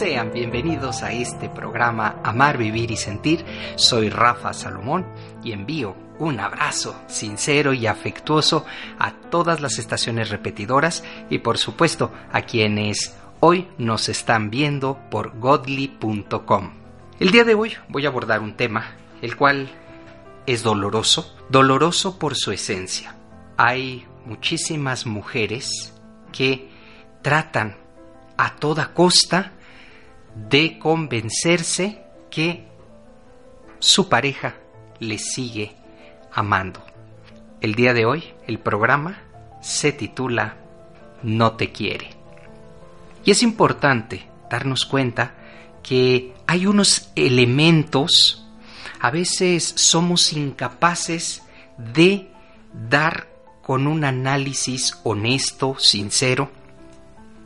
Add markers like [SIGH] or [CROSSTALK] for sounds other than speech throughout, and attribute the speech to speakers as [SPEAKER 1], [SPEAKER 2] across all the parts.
[SPEAKER 1] Sean bienvenidos a este programa Amar, Vivir y Sentir. Soy Rafa Salomón y envío un abrazo sincero y afectuoso a todas las estaciones repetidoras y por supuesto a quienes hoy nos están viendo por godly.com. El día de hoy voy a abordar un tema el cual es doloroso, doloroso por su esencia. Hay muchísimas mujeres que tratan a toda costa de convencerse que su pareja le sigue amando. El día de hoy el programa se titula No te quiere. Y es importante darnos cuenta que hay unos elementos, a veces somos incapaces de dar con un análisis honesto, sincero,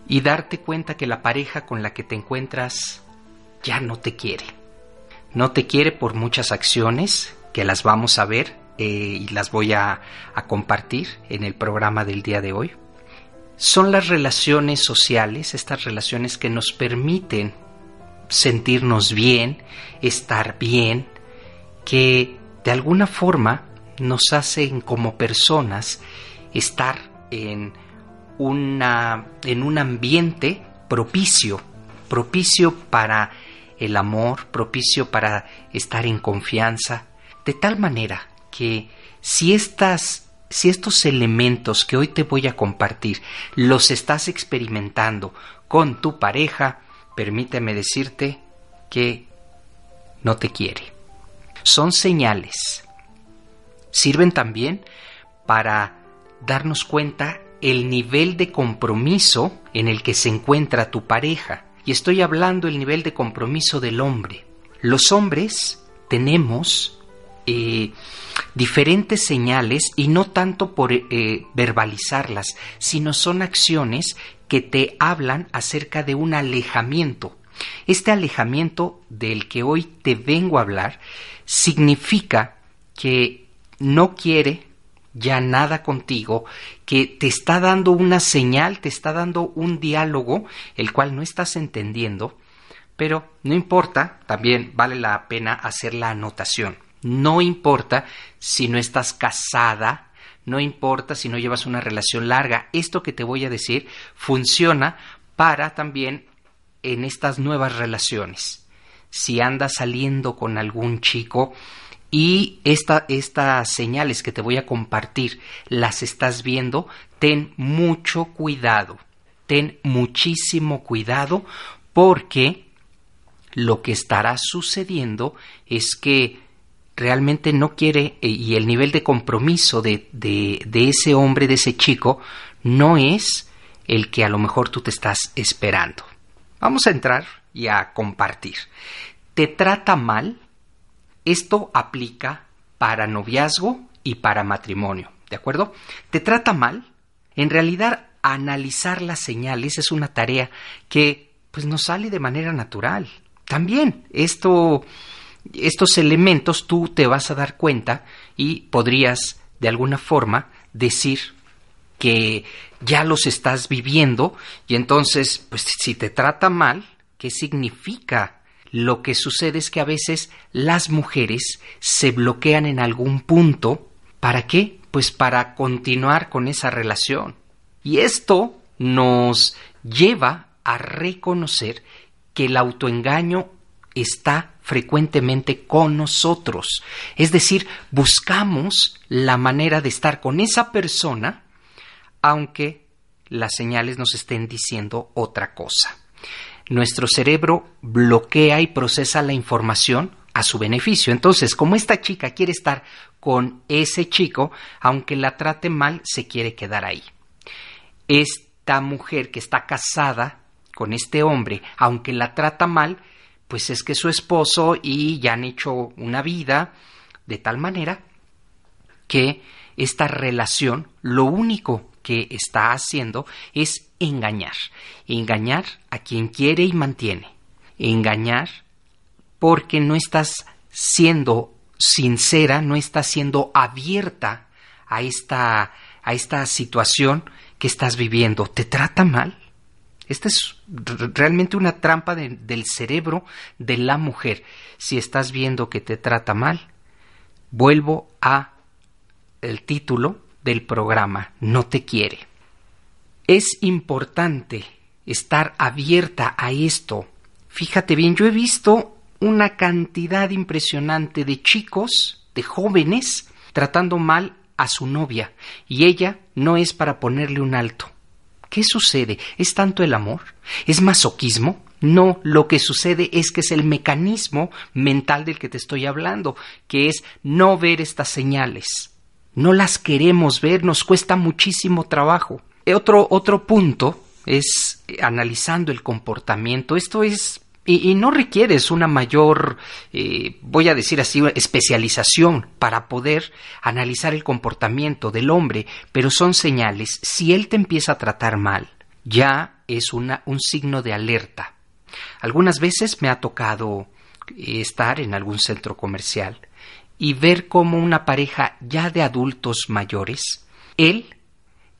[SPEAKER 1] y darte cuenta que la pareja con la que te encuentras ya no te quiere. No te quiere por muchas acciones que las vamos a ver eh, y las voy a, a compartir en el programa del día de hoy. Son las relaciones sociales, estas relaciones que nos permiten sentirnos bien, estar bien, que de alguna forma nos hacen como personas estar en una, en un ambiente propicio, propicio para el amor, propicio para estar en confianza, de tal manera que si estas si estos elementos que hoy te voy a compartir los estás experimentando con tu pareja, permíteme decirte que no te quiere. Son señales. Sirven también para darnos cuenta el nivel de compromiso en el que se encuentra tu pareja. Y estoy hablando el nivel de compromiso del hombre. Los hombres tenemos eh, diferentes señales y no tanto por eh, verbalizarlas, sino son acciones que te hablan acerca de un alejamiento. Este alejamiento del que hoy te vengo a hablar significa que no quiere ya nada contigo, que te está dando una señal, te está dando un diálogo, el cual no estás entendiendo, pero no importa, también vale la pena hacer la anotación. No importa si no estás casada, no importa si no llevas una relación larga, esto que te voy a decir funciona para también en estas nuevas relaciones. Si andas saliendo con algún chico, y estas señales que te voy a compartir las estás viendo, ten mucho cuidado, ten muchísimo cuidado porque lo que estará sucediendo es que realmente no quiere eh, y el nivel de compromiso de, de, de ese hombre, de ese chico, no es el que a lo mejor tú te estás esperando. Vamos a entrar y a compartir. ¿Te trata mal? Esto aplica para noviazgo y para matrimonio, ¿de acuerdo? ¿Te trata mal? En realidad, analizar las señales es una tarea que pues nos sale de manera natural. También esto estos elementos tú te vas a dar cuenta y podrías de alguna forma decir que ya los estás viviendo y entonces pues si te trata mal, ¿qué significa lo que sucede es que a veces las mujeres se bloquean en algún punto. ¿Para qué? Pues para continuar con esa relación. Y esto nos lleva a reconocer que el autoengaño está frecuentemente con nosotros. Es decir, buscamos la manera de estar con esa persona, aunque las señales nos estén diciendo otra cosa. Nuestro cerebro bloquea y procesa la información a su beneficio. Entonces, como esta chica quiere estar con ese chico, aunque la trate mal, se quiere quedar ahí. Esta mujer que está casada con este hombre, aunque la trata mal, pues es que su esposo y ya han hecho una vida de tal manera que esta relación lo único que está haciendo es engañar, engañar a quien quiere y mantiene, engañar porque no estás siendo sincera, no estás siendo abierta a esta, a esta situación que estás viviendo. ¿Te trata mal? Esta es realmente una trampa del cerebro de la mujer. Si estás viendo que te trata mal, vuelvo a el título del programa, no te quiere. Es importante estar abierta a esto. Fíjate bien, yo he visto una cantidad impresionante de chicos, de jóvenes, tratando mal a su novia, y ella no es para ponerle un alto. ¿Qué sucede? ¿Es tanto el amor? ¿Es masoquismo? No, lo que sucede es que es el mecanismo mental del que te estoy hablando, que es no ver estas señales. No las queremos ver, nos cuesta muchísimo trabajo. Otro, otro punto es analizando el comportamiento. Esto es y, no requieres una mayor, eh, voy a decir así, especialización para poder analizar el comportamiento del hombre, pero son señales. Si él te empieza a tratar mal, ya es una, un signo de alerta. Algunas veces me ha tocado eh, estar en algún centro comercial y ver cómo una pareja ya de adultos mayores, él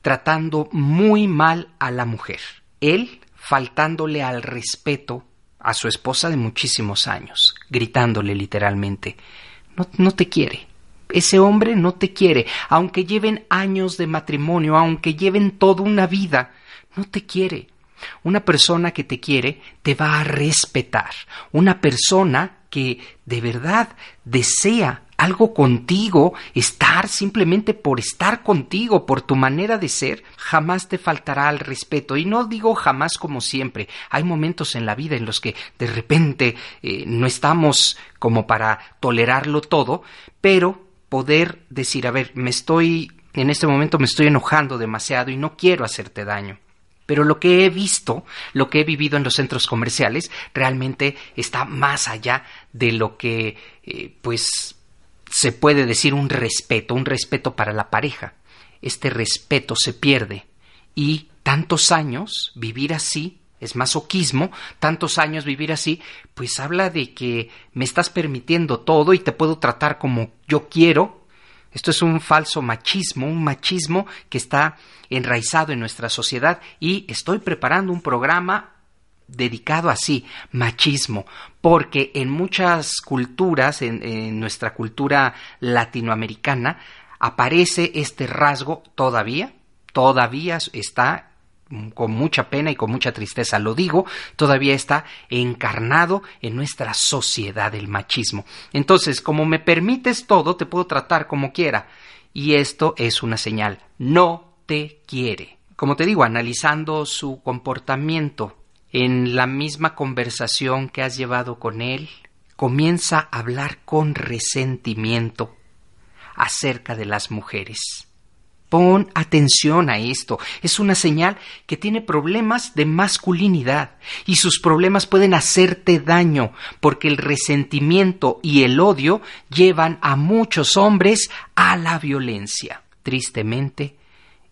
[SPEAKER 1] tratando muy mal a la mujer, él faltándole al respeto a su esposa de muchísimos años, gritándole literalmente no, no te quiere. Ese hombre no te quiere, aunque lleven años de matrimonio, aunque lleven toda una vida, no te quiere. Una persona que te quiere te va a respetar. Una persona que de verdad desea algo contigo, estar simplemente por estar contigo, por tu manera de ser, jamás te faltará al respeto. Y no digo jamás como siempre. Hay momentos en la vida en los que de repente eh, no estamos como para tolerarlo todo, pero poder decir, a ver, me estoy, en este momento me estoy enojando demasiado y no quiero hacerte daño. Pero lo que he visto, lo que he vivido en los centros comerciales, realmente está más allá de lo que, eh, pues, se puede decir un respeto, un respeto para la pareja. Este respeto se pierde y tantos años vivir así es masoquismo, tantos años vivir así, pues habla de que me estás permitiendo todo y te puedo tratar como yo quiero. Esto es un falso machismo, un machismo que está enraizado en nuestra sociedad y estoy preparando un programa dedicado así, machismo, porque en muchas culturas, en, nuestra cultura latinoamericana, aparece este rasgo todavía, todavía está con mucha pena y con mucha tristeza lo digo, todavía está encarnado en nuestra sociedad el machismo. Entonces, como me permites todo, te puedo tratar como quiera. Y esto es una señal, no te quiere. Como te digo, analizando su comportamiento, en la misma conversación que has llevado con él, comienza a hablar con resentimiento acerca de las mujeres. Pon atención a esto. Es una señal que tiene problemas de masculinidad y sus problemas pueden hacerte daño porque el resentimiento y el odio llevan a muchos hombres a la violencia. Tristemente,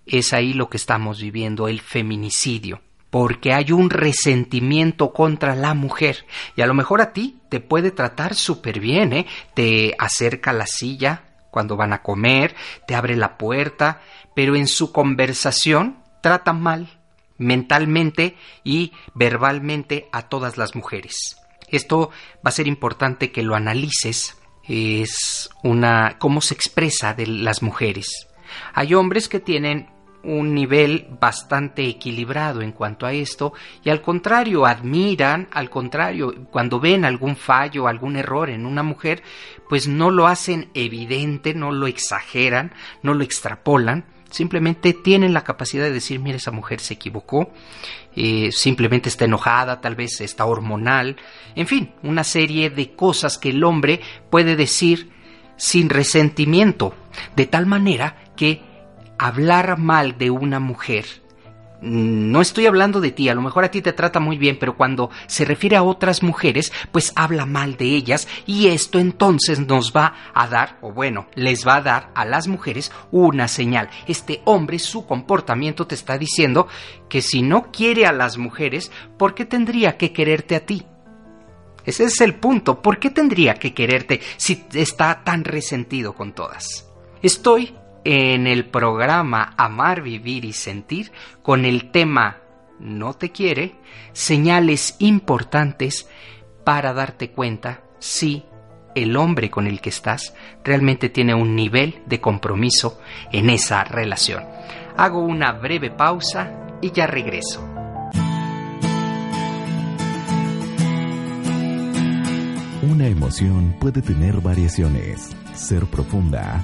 [SPEAKER 1] es ahí lo que estamos viviendo, el feminicidio porque hay un resentimiento contra la mujer. Y a lo mejor a ti te puede tratar súper bien, ¿eh? Te acerca la silla cuando van a comer, te abre la puerta, pero en su conversación trata mal mentalmente y verbalmente a todas las mujeres. Esto va a ser importante que lo analices. Es una cómo se expresa de las mujeres. Hay hombres que tienen un nivel bastante equilibrado en cuanto a esto y al contrario admiran, al contrario, cuando ven algún fallo, algún error en una mujer, pues no lo hacen evidente, no lo exageran, no lo extrapolan, simplemente tienen la capacidad de decir, mira, esa mujer se equivocó, eh, simplemente está enojada, tal vez está hormonal, en fin, una serie de cosas que el hombre puede decir sin resentimiento, de tal manera que hablar mal de una mujer, no estoy hablando de ti, a lo mejor a ti te trata muy bien, pero cuando se refiere a otras mujeres, pues habla mal de ellas y esto entonces nos va a dar, o bueno, les va a dar a las mujeres una señal. Este hombre, su comportamiento te está diciendo que si no quiere a las mujeres, ¿por qué tendría que quererte a ti? Ese es el punto. ¿Por qué tendría que quererte si está tan resentido con todas? Estoy en el programa Amar, Vivir y Sentir con el tema No te quiere, señales importantes para darte cuenta si el hombre con el que estás realmente tiene un nivel de compromiso en esa relación. Hago una breve pausa y ya regreso.
[SPEAKER 2] Una emoción puede tener variaciones, ser profunda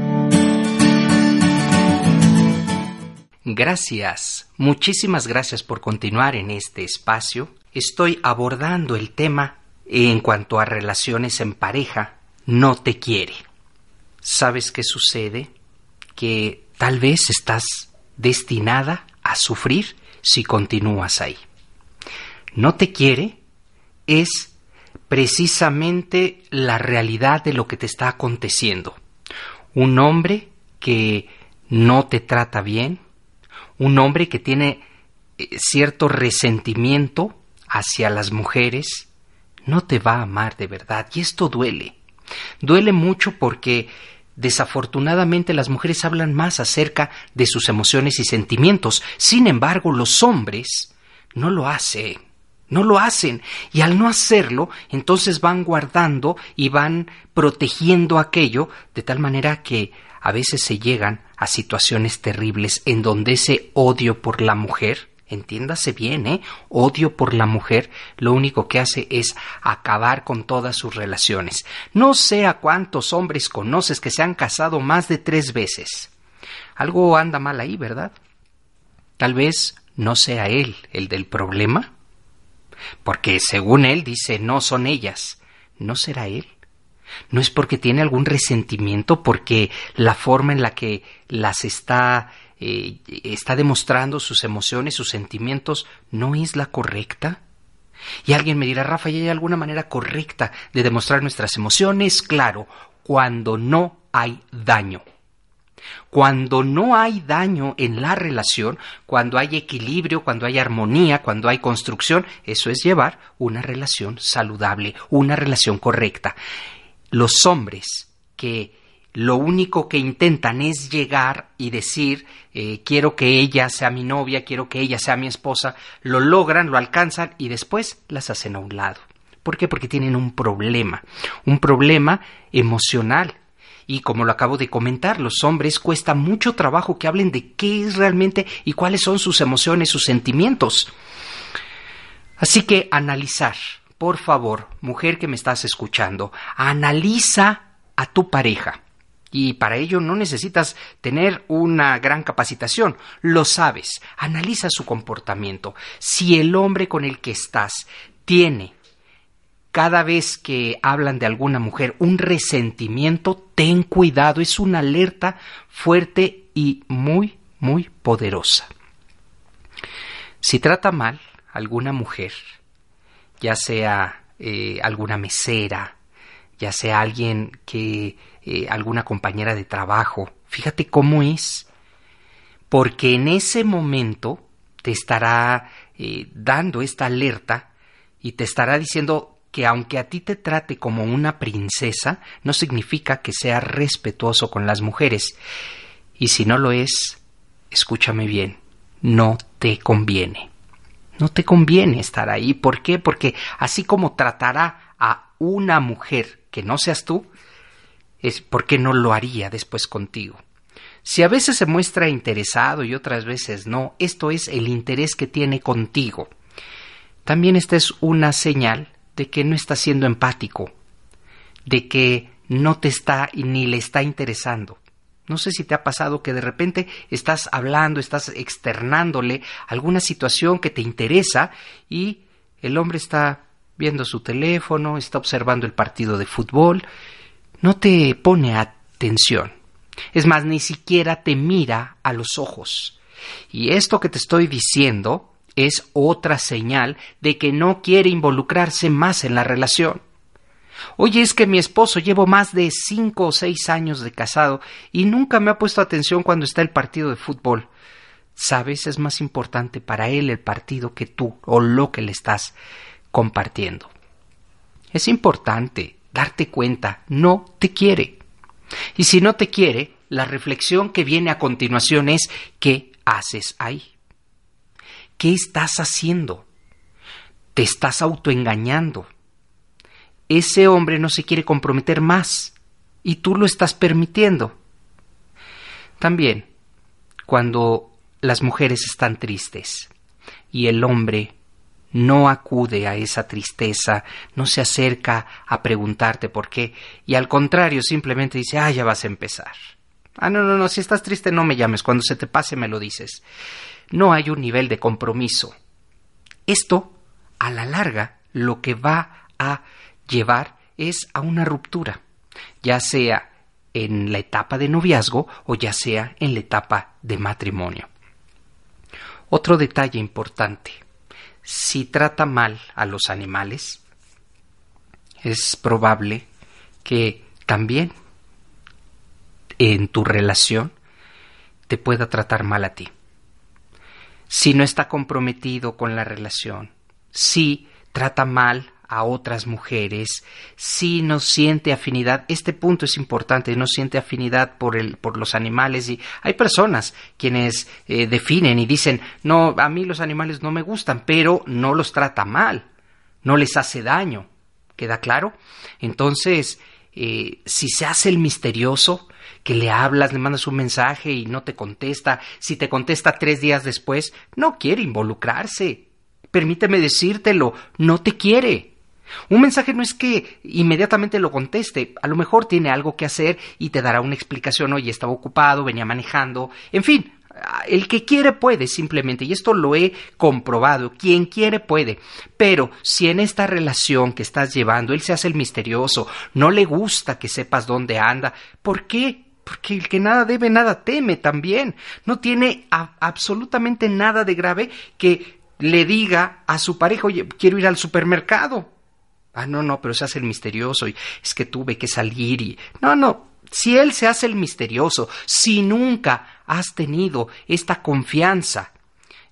[SPEAKER 1] Gracias, muchísimas gracias por continuar en este espacio. Estoy abordando el tema en cuanto a relaciones en pareja. No te quiere. ¿Sabes qué sucede? Que tal vez estás destinada a sufrir si continúas ahí. No te quiere es precisamente la realidad de lo que te está aconteciendo. Un hombre que no te trata bien, un hombre que tiene eh, cierto resentimiento hacia las mujeres, no te va a amar de verdad. Y esto duele. Duele mucho porque desafortunadamente las mujeres hablan más acerca de sus emociones y sentimientos. Sin embargo, los hombres no lo hacen. No lo hacen. Y al no hacerlo, entonces van guardando y van protegiendo aquello de tal manera que a veces se llegan a situaciones terribles en donde ese odio por la mujer, entiéndase bien, ¿eh? Odio por la mujer lo único que hace es acabar con todas sus relaciones. No sé a cuántos hombres conoces que se han casado más de tres veces. Algo anda mal ahí, ¿verdad? Tal vez no sea él el del problema, porque según él dice no son ellas. ¿No será él? No es porque tiene algún resentimiento, porque la forma en la que las está eh, está demostrando sus emociones, sus sentimientos, no es la correcta. Y alguien me dirá, Rafa, ¿y hay alguna manera correcta de demostrar nuestras emociones? Claro, cuando no hay daño. Cuando no hay daño en la relación, cuando hay equilibrio, cuando hay armonía, cuando hay construcción, eso es llevar una relación saludable, una relación correcta los hombres que lo único que intentan es llegar y decir eh, quiero que ella sea mi novia, quiero que ella sea mi esposa, lo logran, lo alcanzan y después las hacen a un lado. ¿Por qué? Porque tienen un problema, un problema emocional. Y como lo acabo de comentar, los hombres cuesta mucho trabajo que hablen de qué es realmente y cuáles son sus emociones, sus sentimientos. Así que analizar, por favor, mujer que me estás escuchando, analiza a tu pareja. Y para ello no necesitas tener una gran capacitación, lo sabes, analiza su comportamiento. Si el hombre con el que estás tiene cada vez que hablan de alguna mujer un resentimiento, ten cuidado, es una alerta fuerte y muy, muy poderosa. Si trata mal a alguna mujer, ya sea eh, alguna mesera, ya sea alguien que, eh, alguna compañera de trabajo. Fíjate cómo es, porque en ese momento te estará eh, dando esta alerta y te estará diciendo que aunque a ti te trate como una princesa, no significa que sea respetuoso con las mujeres. Y si no lo es, escúchame bien, no te conviene. No te conviene estar ahí. ¿Por qué? Porque así como tratará a una mujer que no seas tú, es porque no lo haría después contigo. Si a veces se muestra interesado y otras veces no, esto es el interés que tiene contigo. También esta es una señal de que no está siendo empático, de que no te está ni le está interesando. No sé si te ha pasado que de repente estás hablando, estás externándole alguna situación que te interesa y el hombre está viendo su teléfono, está observando el partido de fútbol, no te pone atención. Es más, ni siquiera te mira a los ojos. Y esto que te estoy diciendo es otra señal de que no quiere involucrarse más en la relación. Oye, es que mi esposo llevo más de cinco o seis años de casado y nunca me ha puesto atención cuando está el partido de fútbol. Sabes, es más importante para él el partido que tú o lo que le estás compartiendo. Es importante darte cuenta, no te quiere. Y si no te quiere, la reflexión que viene a continuación es ¿qué haces ahí? ¿Qué estás haciendo? Te estás autoengañando. Ese hombre no se quiere comprometer más y tú lo estás permitiendo. También, cuando las mujeres están tristes y el hombre no acude a esa tristeza, no se acerca a preguntarte por qué, y al contrario simplemente dice, ah, ya vas a empezar. Ah, no, no, no, si estás triste no me llames, cuando se te pase me lo dices no hay un nivel de compromiso. Esto, a la larga, lo que va a llevar es a una ruptura, ya sea en la etapa de noviazgo o ya sea en la etapa de matrimonio. Otro detalle importante, si trata mal a los animales, es probable que también en tu relación te pueda tratar mal a ti si no está comprometido con la relación, si trata mal a otras mujeres, si no siente afinidad, este punto es importante, no siente afinidad por, el, por los animales y hay personas quienes eh, definen y dicen, no, a mí los animales no me gustan, pero no los trata mal, no les hace daño, ¿queda claro? Entonces, eh, si se hace el misterioso, que le hablas, le mandas un mensaje y no te contesta, si te contesta tres días después, no quiere involucrarse. Permíteme decírtelo, no te quiere. Un mensaje no es que inmediatamente lo conteste, a lo mejor tiene algo que hacer y te dará una explicación, oye, estaba ocupado, venía manejando, en fin, el que quiere puede simplemente, y esto lo he comprobado, quien quiere puede, pero si en esta relación que estás llevando él se hace el misterioso, no le gusta que sepas dónde anda, ¿por qué? Porque el que nada debe, nada teme también. No tiene absolutamente nada de grave que le diga a su pareja, oye, quiero ir al supermercado. Ah, no, no, pero se hace el misterioso y es que tuve que salir y... No, no, si él se hace el misterioso, si nunca has tenido esta confianza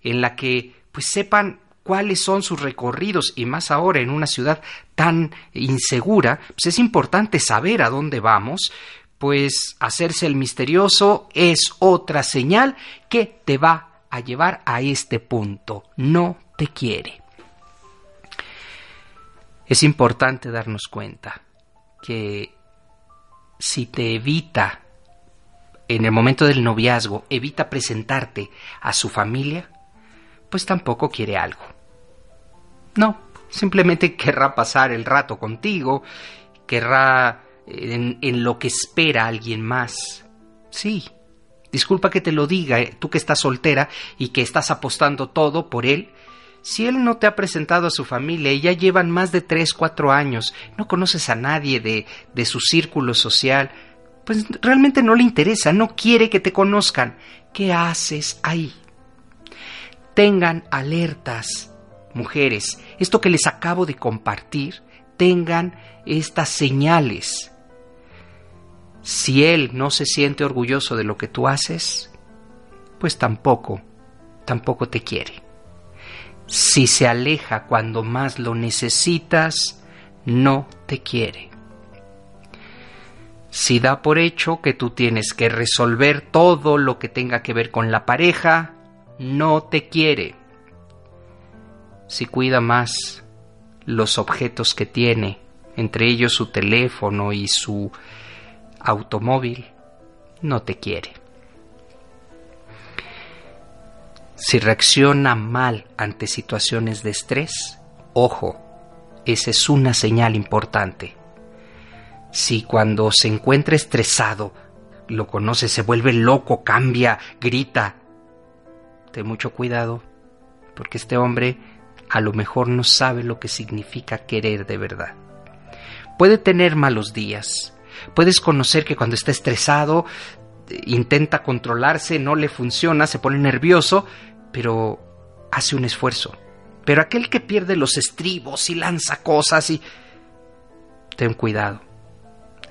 [SPEAKER 1] en la que pues sepan cuáles son sus recorridos y más ahora en una ciudad tan insegura, pues es importante saber a dónde vamos, pues hacerse el misterioso es otra señal que te va a llevar a este punto. No te quiere. Es importante darnos cuenta que si te evita en el momento del noviazgo, evita presentarte a su familia, pues tampoco quiere algo. No, simplemente [LAUGHS] querrá pasar el rato contigo, querrá en, lo que espera alguien más. Sí, disculpa que te lo diga, eh, tú que estás soltera y que estás apostando todo por él. Si él no te ha presentado a su familia y ya llevan más de tres, cuatro años, no conoces a nadie de, de su círculo social, pues realmente no le interesa, no quiere que te conozcan. ¿Qué haces ahí? Tengan alertas, mujeres, esto que les acabo de compartir, tengan estas señales. Si él no se siente orgulloso de lo que tú haces, pues tampoco, tampoco te quiere. Si se aleja cuando más lo necesitas, no te quiere. Si da por hecho que tú tienes que resolver todo lo que tenga que ver con la pareja, no te quiere. Si cuida más los objetos que tiene, entre ellos su teléfono y su automóvil, no te quiere. Si reacciona mal ante situaciones de estrés, ojo, esa es una señal importante. Si cuando se encuentra estresado, lo conoce, se vuelve loco, cambia, grita, ten mucho cuidado, porque este hombre a lo mejor no sabe lo que significa querer de verdad. Puede tener malos días, puedes conocer que cuando está estresado intenta controlarse, no le funciona, se pone nervioso, pero hace un esfuerzo. Pero aquel que pierde los estribos y lanza cosas y... Ten cuidado.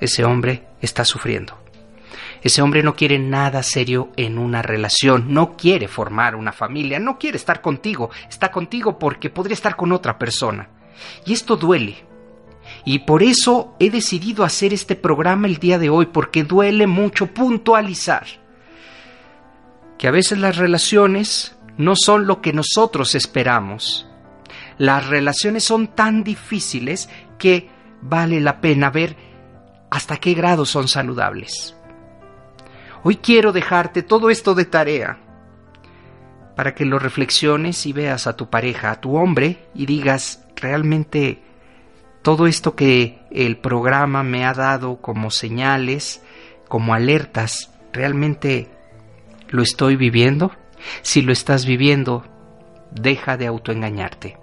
[SPEAKER 1] Ese hombre está sufriendo. Ese hombre no quiere nada serio en una relación, no quiere formar una familia, no quiere estar contigo, está contigo porque podría estar con otra persona. Y esto duele. Y por eso he decidido hacer este programa el día de hoy, porque duele mucho puntualizar que a veces las relaciones no son lo que nosotros esperamos. Las relaciones son tan difíciles que vale la pena ver hasta qué grado son saludables. Hoy quiero dejarte todo esto de tarea para que lo reflexiones y veas a tu pareja, a tu hombre, y digas, realmente todo esto que el programa me ha dado como señales, como alertas, realmente lo estoy viviendo. Si lo estás viviendo, deja de autoengañarte.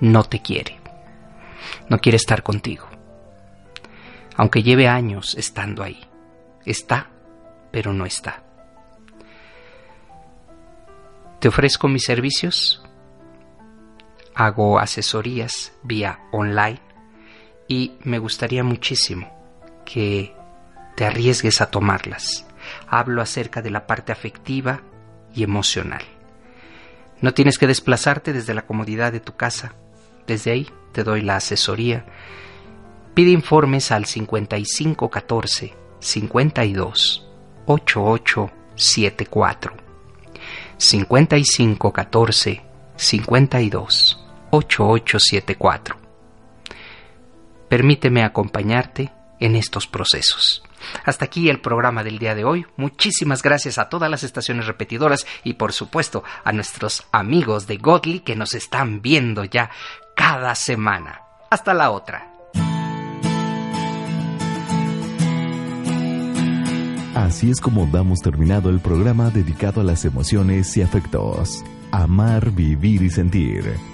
[SPEAKER 1] No te quiere. No quiere estar contigo. Aunque lleve años estando ahí. Está, pero no está. Te ofrezco mis servicios. Hago asesorías vía online y me gustaría muchísimo que te arriesgues a tomarlas. Hablo acerca de la parte afectiva, y emocional. No tienes que desplazarte desde la comodidad de tu casa. Desde ahí te doy la asesoría. Pide informes al 5514 52 8874. 5514 52 8874. Permíteme acompañarte en estos procesos. Hasta aquí el programa del día de hoy. Muchísimas gracias a todas las estaciones repetidoras y por supuesto a nuestros amigos de Godly que nos están viendo ya cada semana. Hasta la otra.
[SPEAKER 2] Así es como damos terminado el programa dedicado a las emociones y afectos. Amar, vivir y sentir.